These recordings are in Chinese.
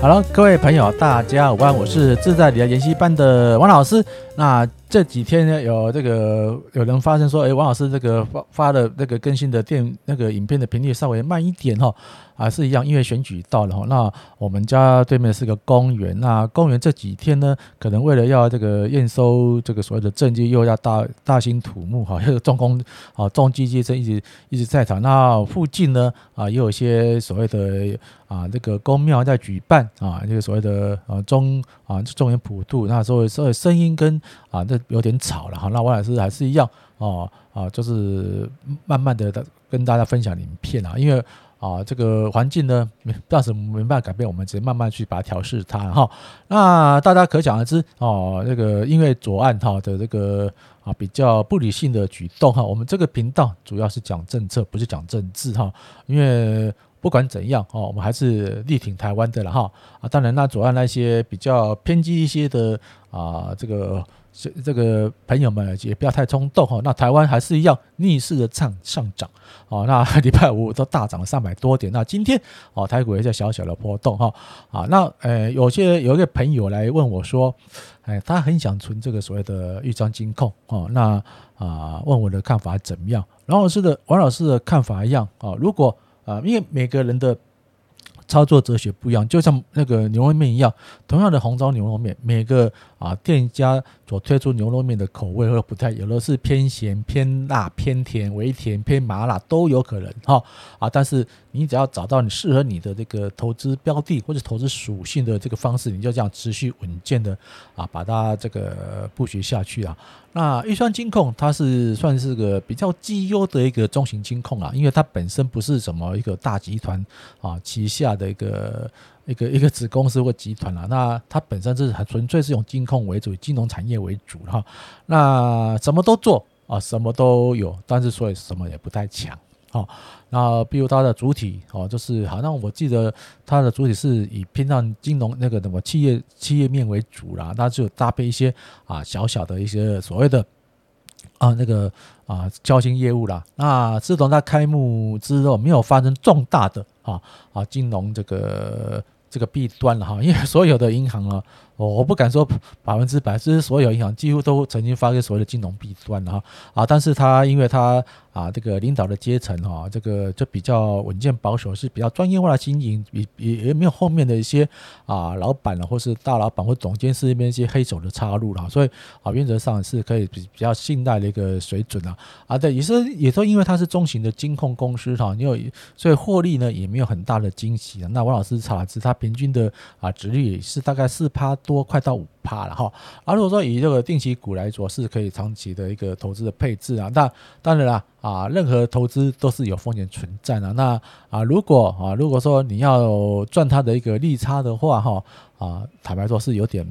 哈喽，各位朋友，大家午安，我是自在理财研习班的王老师。那这几天呢，有这个有人发现说，哎，王老师这个发发的那个更新的电那个影片的频率稍微慢一点哈，啊是一样，因为选举到了哈。那我们家对面是个公园，那公园这几天呢，可能为了要这个验收这个所谓的证据，又要大大兴土木哈，又重工啊重机械一直一直在场。那附近呢啊，也有一些所谓的啊这个宫庙在举办啊，这个所谓的啊中啊中原普渡，那所以所以声音跟啊这。有点吵了哈，那王老师还是一样哦啊，就是慢慢的跟大家分享影片啊，因为啊这个环境呢，暂时没办法改变，我们只能慢慢去把它调试它哈。那大家可想而知哦，这个因为左岸哈的这个啊比较不理性的举动哈，我们这个频道主要是讲政策，不是讲政治哈。因为不管怎样哦，我们还是力挺台湾的了哈啊。当然，那左岸那些比较偏激一些的啊这个。这这个朋友们也不要太冲动哈，那台湾还是一样逆势的上上涨哦，那礼拜五都大涨了三百多点，那今天哦台股也在小小的波动哈啊，那呃有些有一个朋友来问我说，哎他很想存这个所谓的豫章金控哦，那啊问我的看法怎么样？王老师的王老师的看法一样啊，如果啊因为每个人的。操作哲学不一样，就像那个牛肉面一样，同样的红烧牛肉面，每个啊店家所推出牛肉面的口味会不太，有的是偏咸、偏辣、偏甜、微甜、偏麻辣都有可能哈啊，但是你只要找到你适合你的这个投资标的或者投资属性的这个方式，你就这样持续稳健的啊把它这个布局下去啊。那预算金控它是算是个比较绩优的一个中型金控啊，因为它本身不是什么一个大集团啊旗下的一个一个一个子公司或集团啊，那它本身是很纯粹是用金控为主，金融产业为主哈。那什么都做啊，什么都有，但是所以什么也不太强。哈，那比如它的主体哦，就是好像我记得它的主体是以偏向金融那个什么企业企业面为主啦，那就搭配一些啊小小的一些所谓的啊那个啊交心业务啦。那自从它开幕之后，没有发生重大的啊啊金融这个这个弊端了哈，因为所有的银行啊。我我不敢说百分之百，是所有银行几乎都曾经发生所谓的金融弊端哈啊，但是他因为他啊这个领导的阶层哈，这个就比较稳健保守，是比较专业化的经营，也也也没有后面的一些啊老板啊或是大老板或总监事那边一些黑手的插入了，所以啊原则上是可以比比较信赖的一个水准啊啊对，也是也都因为它是中型的金控公司哈，你有所以获利呢也没有很大的惊喜啊。那王老师查了是它平均的啊值率是大概四趴。多快到五趴了哈，而如果说以这个定期股来说，是可以长期的一个投资的配置啊。那当然啦啊，任何投资都是有风险存在的。那啊，如果啊，如果说你要赚它的一个利差的话哈啊，坦白说是有点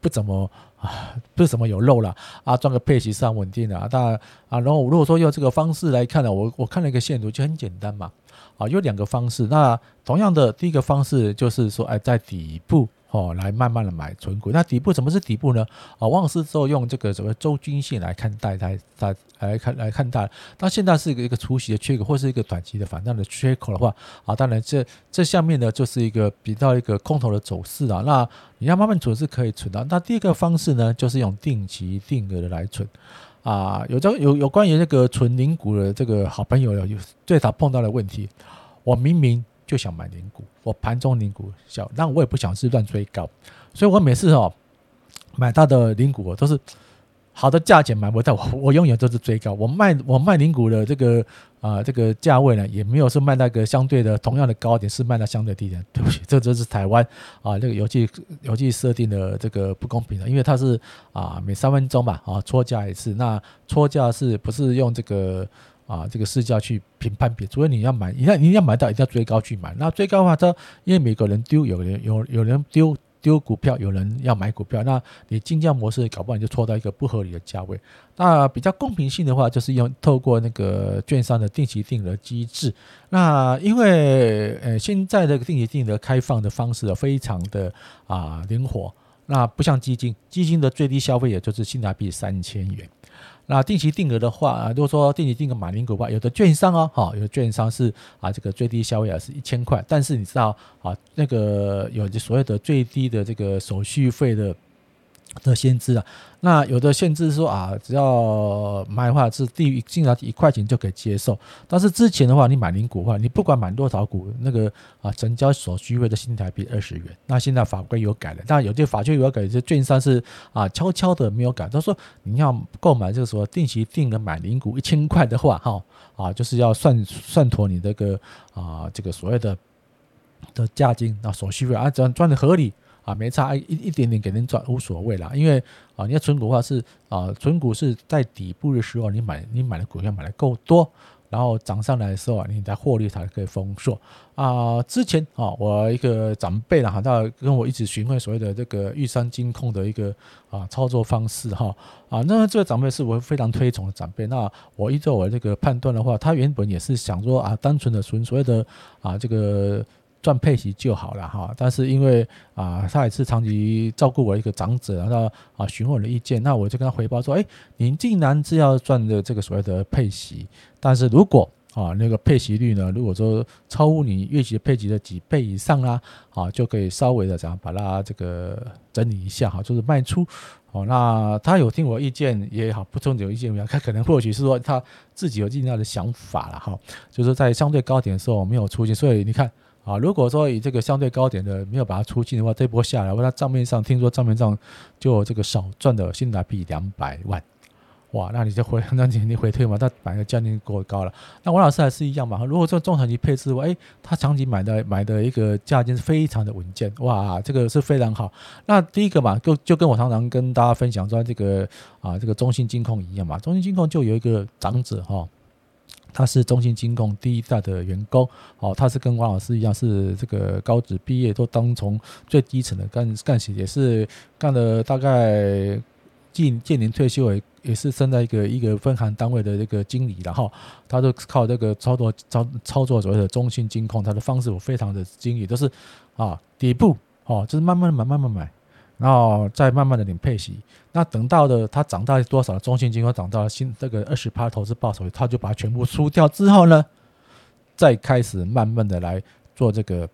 不怎么啊，不怎么有肉了啊，赚个配息是很稳定的啊。但啊，然后如果说用这个方式来看呢，我我看了一个线图就很简单嘛啊，有两个方式。那同样的第一个方式就是说，哎，在底部。哦，来慢慢的买存股。那底部什么是底部呢？啊，王老师之后用这个什么周均线来看待它，它来看来看待。那现在是一个一个除息的缺口，或是一个短期的反弹的缺口的话，啊，当然这这下面呢就是一个比较一个空头的走势啊。那你要慢慢存是可以存的。那第一个方式呢，就是用定期定额的来存。啊，有这有有关于这个存零股的这个好朋友有最早碰到的问题，我明明。就想买零股，我盘中零股小，但我也不想是乱追高，所以我每次哦买到的零股都是好的价钱买不到，我我永远都是追高。我卖我卖零股的这个啊、这个价位呢，也没有是卖那个相对的同样的高点，是卖到相对低点。对不起，这就是台湾啊这个游戏游戏设定的这个不公平的，因为它是啊每三分钟吧啊撮价一次，那撮价是不是用这个？啊，这个市价去评判别，除非你要买，你要你要买到一定要追高去买。那追高的话，它因为每个人丢，有人有有人丢丢股票，有人要买股票，那你竞价模式搞不好你就错到一个不合理的价位。那比较公平性的话，就是用透过那个券商的定期定额机制。那因为呃现在这个定期定额开放的方式非常的啊灵活，那不像基金，基金的最低消费也就是新台币三千元。那定期定额的话啊，如果说定期定额买零股吧，有的券商哦，哈，有的券商是啊，这个最低消费啊是一千块，但是你知道啊，那个有所谓的最低的这个手续费的。的限制啊，那有的限制说啊，只要买的话是低于进来一块钱就可以接受。但是之前的话，你买零股的话，你不管买多少股，那个啊成交手续费的新台币二十元。那现在法规有改了，但有些法规有改，有些券商是啊悄悄的没有改。他说你要购买这个说定期定额买零股一千块的话，哈啊就是要算算妥你这个啊这个所谓的的价金啊手续费啊，只要赚的合理。啊，没差一一点点给您赚无所谓啦，因为啊，你要存股的话是啊，存股是在底部的时候你买你买的股票买的够多，然后涨上来的时候啊，你再获利才可以丰硕啊。之前啊，我一个长辈啦，哈他跟我一直询问所谓的这个玉山金控的一个啊操作方式哈啊，那这个长辈是我非常推崇的长辈。那我依照我这个判断的话，他原本也是想说啊，单纯的存所谓的啊这个。赚配息就好了哈，但是因为啊，他也是长期照顾我一个长者，然后啊询问我的意见，那我就跟他回报说，哎，您既然是要赚的这个所谓的配息，但是如果啊那个配息率呢，如果说超乎你预期配息的几倍以上啦，啊就可以稍微的这样把它这个整理一下哈，就是卖出。哦，那他有听我意见也好，不听我意见也好，他可能或许是说他自己有自己的想法了哈，就是在相对高点的时候没有出现，所以你看。啊，如果说以这个相对高点的没有把它出清的话，这波下来，我他账面上听说账面上就这个少赚的新台币两百万，哇，那你就回 那你你回退嘛，那买的价钱过高了。那王老师还是一样嘛，如果说中长期配置的话，诶，他长期买的买的一个价钱是非常的稳健，哇，这个是非常好。那第一个嘛，就就跟我常常跟大家分享说这个啊，这个中信金控一样嘛，中信金控就有一个长者哈。他是中信金控第一代的员工，哦，他是跟王老师一样，是这个高职毕业，都当从最低层的干干起，也是干了大概近近年退休，也也是升在一个一个分行单位的这个经理，然后他就靠这个操作操操作所谓的中信金控，他的方式我非常的精益，都是啊底部哦，就是慢慢买，慢慢买。然后再慢慢的领配息，那等到的它涨到多少的，中性金额涨到新这个二十趴投资报酬，他就把它全部输掉之后呢，再开始慢慢的来做这个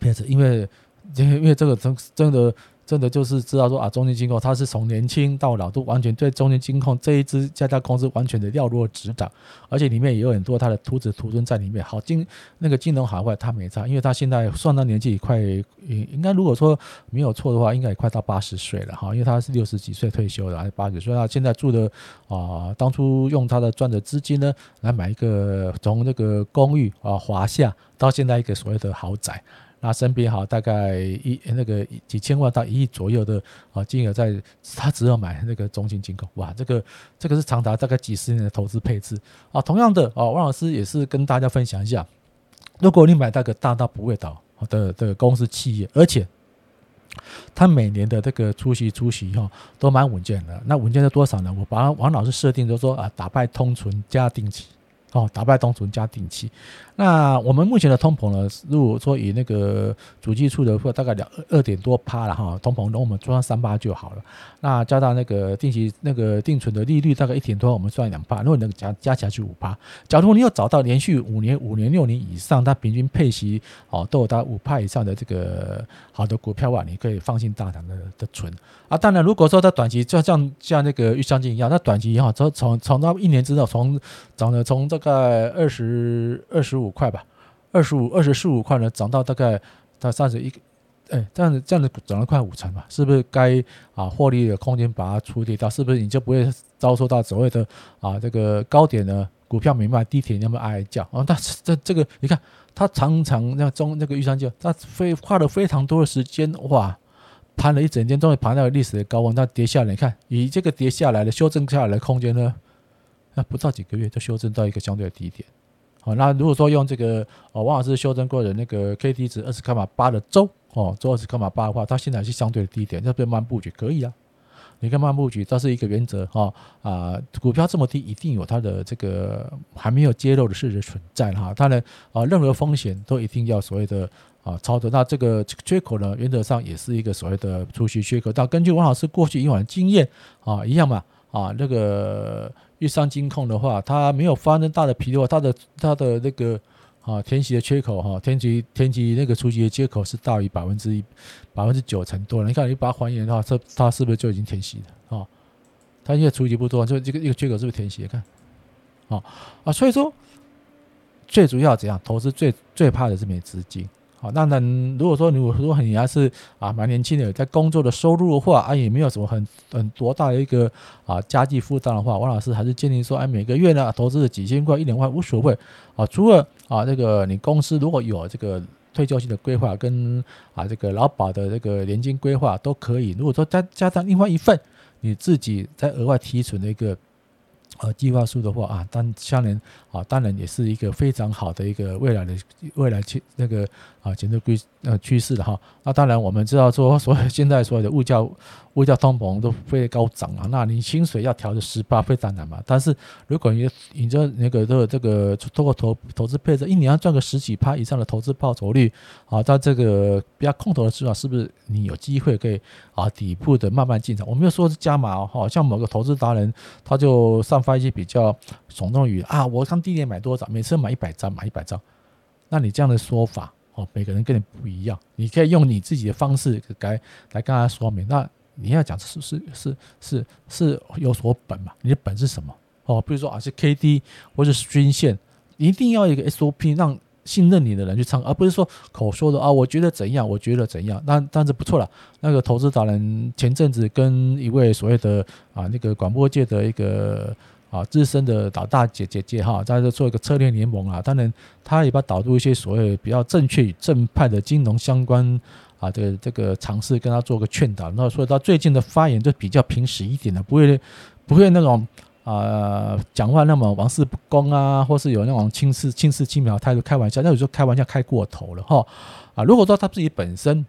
配置，因为因为这个真真的。真的就是知道说啊，中信金控它是从年轻到老都完全对中信金控这一支家家公司完全的了若指掌，而且里面也有很多它的徒子徒孙在里面。好金那个金融好坏它没差，因为它现在算到年纪也快，应应该如果说没有错的话，应该也快到八十岁了哈，因为他是六十几岁退休的，还是八十岁，他现在住的啊，当初用他的赚的资金呢来买一个从那个公寓啊华夏到现在一个所谓的豪宅。那身边好大概一那个几千万到一亿左右的啊金额，在他只有买那个中信金控，哇，这个这个是长达大概几十年的投资配置啊。同样的啊，王老师也是跟大家分享一下，如果你买那个大到不会倒的的公司企业，而且他每年的这个出息出息哈都蛮稳健的，那稳健是多少呢？我把王老师设定就是说啊，打败通存加定期。哦，打败通存加定期。那我们目前的通膨呢？如果说以那个主计处的话，大概两二点多趴了哈。通膨，那我们算三趴就好了。那加到那个定期那个定存的利率大概一点多，我们算两趴。如果能加加起来就五趴。假如你有找到连续五年、五年、六年以上，它平均配息哦都有到五趴以上的这个好的股票啊，你可以放心大胆的的存啊。当然，如果说它短期就像像那个玉山金一样，那短期也好，从从从到一年之后，从涨了从这。大概二十二十五块吧，二十五二十四五块呢，涨到大概到三十一，哎，这样子这样子涨了快五成吧，是不是该啊获利的空间把它处理掉？是不是你就不会遭受到所谓的啊这个高点呢？股票没卖，低点要么哀哀叫啊？但是这这个你看，它常常那中那个预算就，它非花了非常多的时间哇，盘了一整天，终于盘到了历史的高温，那跌下来，你看以这个跌下来的修正下来的空间呢？那不到几个月就修正到一个相对的低点，好，那如果说用这个哦，王老师修正过的那个 K D 值二十卡马八的周哦，周二十卡玛八的话，它现在是相对的低点，那边慢布局可以啊。你看慢布局，这是一个原则哈啊，股票这么低，一定有它的这个还没有揭露的事实存在哈，当然啊，任何风险都一定要所谓的啊操作。那这个缺口呢，原则上也是一个所谓的出息缺口。但根据王老师过去以往的经验啊，一样嘛。啊那个玉山金控的话，它没有发生大的纰漏，它的它的那个啊填息的缺口哈，填息填息那个除息的缺口是大于百分之一百分之九成多了。你看你把它还原的话，这它是不是就已经填息了啊？它因为除息不多，就这个一个缺口是不是填息？看，啊啊，所以说最主要怎样投资最最怕的是没资金。好，那那如果说你如果你还是啊蛮年轻的，在工作的收入的话啊，也没有什么很很多大的一个啊家计负担的话，王老师还是建议说，哎，每个月呢投资几千块、一两万无所谓啊。除了啊这个你公司如果有这个退休金的规划跟啊这个劳保的这个年金规划都可以。如果说再加上另外一份你自己再额外提存的一个。呃，计划书的话啊，当相连啊，当然也是一个非常好的一个未来的未来趋那个啊，前途规呃趋势的哈。那当然我们知道说，所有现在所有的物价。物价通膨都非常高涨啊，那你薪水要调的十八非常难嘛。但是如果你你这那个这这个通过投投资配置，一年要赚个十几趴以上的投资报酬率啊，在这个比较空头的时候，是不是你有机会可以啊底部的慢慢进场？我没有说是加码哦，好像某个投资达人他就上发一些比较耸动语啊，我上地点买多少，每次买一百张买一百张，那你这样的说法哦，每个人跟你不一样，你可以用你自己的方式来来跟他说明那。你要讲是是是是是有所本嘛？你的本是什么？哦，比如说啊，是 K D 或者是均线，一定要一个 S O P，让信任你的人去唱，而不是说口说的啊，我觉得怎样，我觉得怎样。那但是不错了，那个投资达人前阵子跟一位所谓的啊那个广播界的一个啊资深的老大姐姐姐哈，在这做一个策略联盟啊，当然他也把导入一些所谓比较正确与正派的金融相关。啊，这个这个尝试跟他做个劝导，那所以他最近的发言就比较平实一点的，不会不会那种啊讲话那么玩世不恭啊，或是有那种轻视轻视轻描态度开玩笑，那有时候开玩笑开过头了哈啊。如果说他自己本身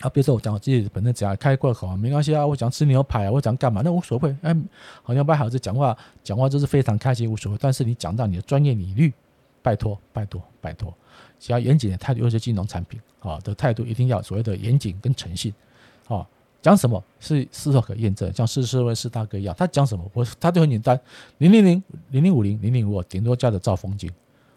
啊，比如说我讲我自己本身只要开过口啊，没关系啊，我讲吃牛排啊，我讲干嘛那无所谓，哎，好像白孩子讲话讲话就是非常开心无所谓，但是你讲到你的专业领域，拜托拜托拜托。只要严谨的态度，尤其金融产品啊的态度，一定要所谓的严谨跟诚信啊。讲什么是事后可验证，像施升辉施大哥一样，他讲什么，我他就很简单，零零零零零五零零零五，顶多加的造风景，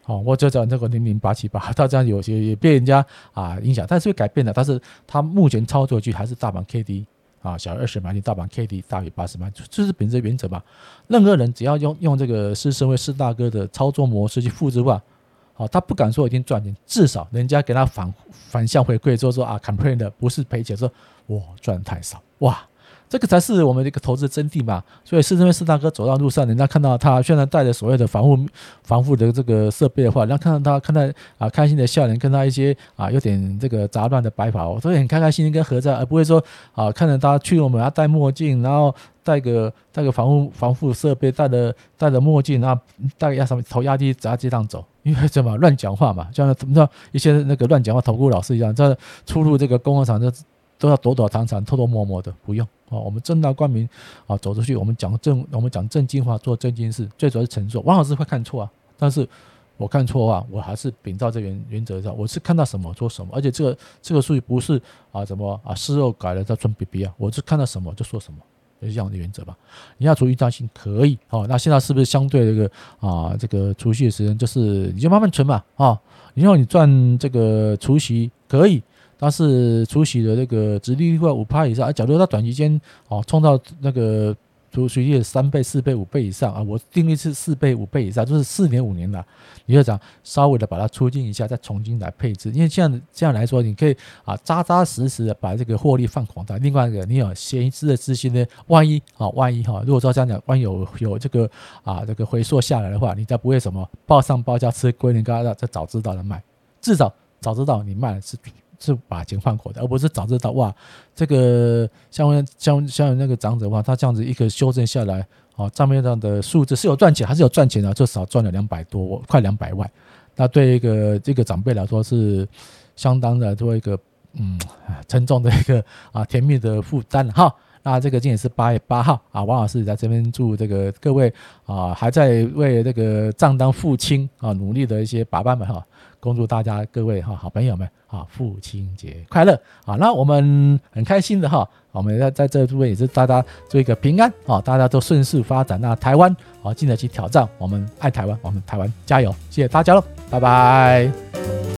好，我就讲这个零零八七八，他这样有些也被人家啊影响，但是会改变的。但是他目前操作句还是大盘 K D 啊，小于二十买进，大盘 K D 大于八十买出，这是本质原则吧。任何人只要用用这个施升辉施大哥的操作模式去复制化。好，他不敢说已经赚钱，至少人家给他反反向回馈，就说啊，complain 的不是赔钱，说我赚太少，哇，这个才是我们的一个投资真谛嘛。所以是因为施大哥走到路上，人家看到他虽然带着所谓的防护防护的这个设备的话，然后看到他看到啊开心的笑脸，跟他一些啊有点这个杂乱的白发，所以很开开心心跟合照，而不会说啊看着他去我们要戴墨镜，然后。戴个戴个防护防护设备，戴着戴着墨镜，然后戴个压什么头压低，在街上走，因为怎么乱讲话嘛，像怎么着一些那个乱讲话投顾老师一样，在出入这个公共场所都要躲躲藏藏、偷偷摸摸的，不用啊，我们正大光明啊走出去，我们讲正我们讲正经话，做正经事，最主要是诚实。王老师会看错啊，但是我看错的话，我还是秉照这原原则上，我是看到什么做什么，而且这个这个数据不是啊什么啊事后改了再装逼逼啊，我是看到什么就说什么。是这样的原则吧，你要除预担心可以哦。那现在是不是相对这个啊，这个除夕的时间就是你就慢慢存嘛啊？以后你赚这个除夕可以，但是除息的那个殖利率在五趴以上啊，假如它短期间哦冲到那个。除息率三倍、四倍、五倍以上啊！我定义是四倍、五倍以上，就是四年、五年的。你就讲稍微的把它出进一下，再重新来配置，因为这样这样来说，你可以啊扎扎实实的把这个获利放广大。另外一个，你有闲置的资金呢，万一啊，万一哈，如果说这样讲，万一有有这个啊这个回缩下来的话，你再不会什么报上报下吃亏，你刚刚这早知道了卖，至少早知道你卖的是。是把钱换回来，而不是早知道哇，这个像像像那个长者的话，他这样子一个修正下来，哦，账面上的数字是有赚钱还是有赚钱的，至少赚了两百多，快两百万。那对一个这个长辈来说是相当的多一个嗯沉重的一个啊甜蜜的负担哈。那这个今天是八月八号啊，王老师也在这边祝这个各位啊还在为这个账单付清啊努力的一些爸爸们哈，恭祝大家各位哈好朋友们啊父亲节快乐啊！那我们很开心的哈，我们在在这部分也是大家做一个平安啊，大家都顺势发展。那台湾啊，经得起挑战，我们爱台湾，我们台湾加油！谢谢大家喽，拜拜。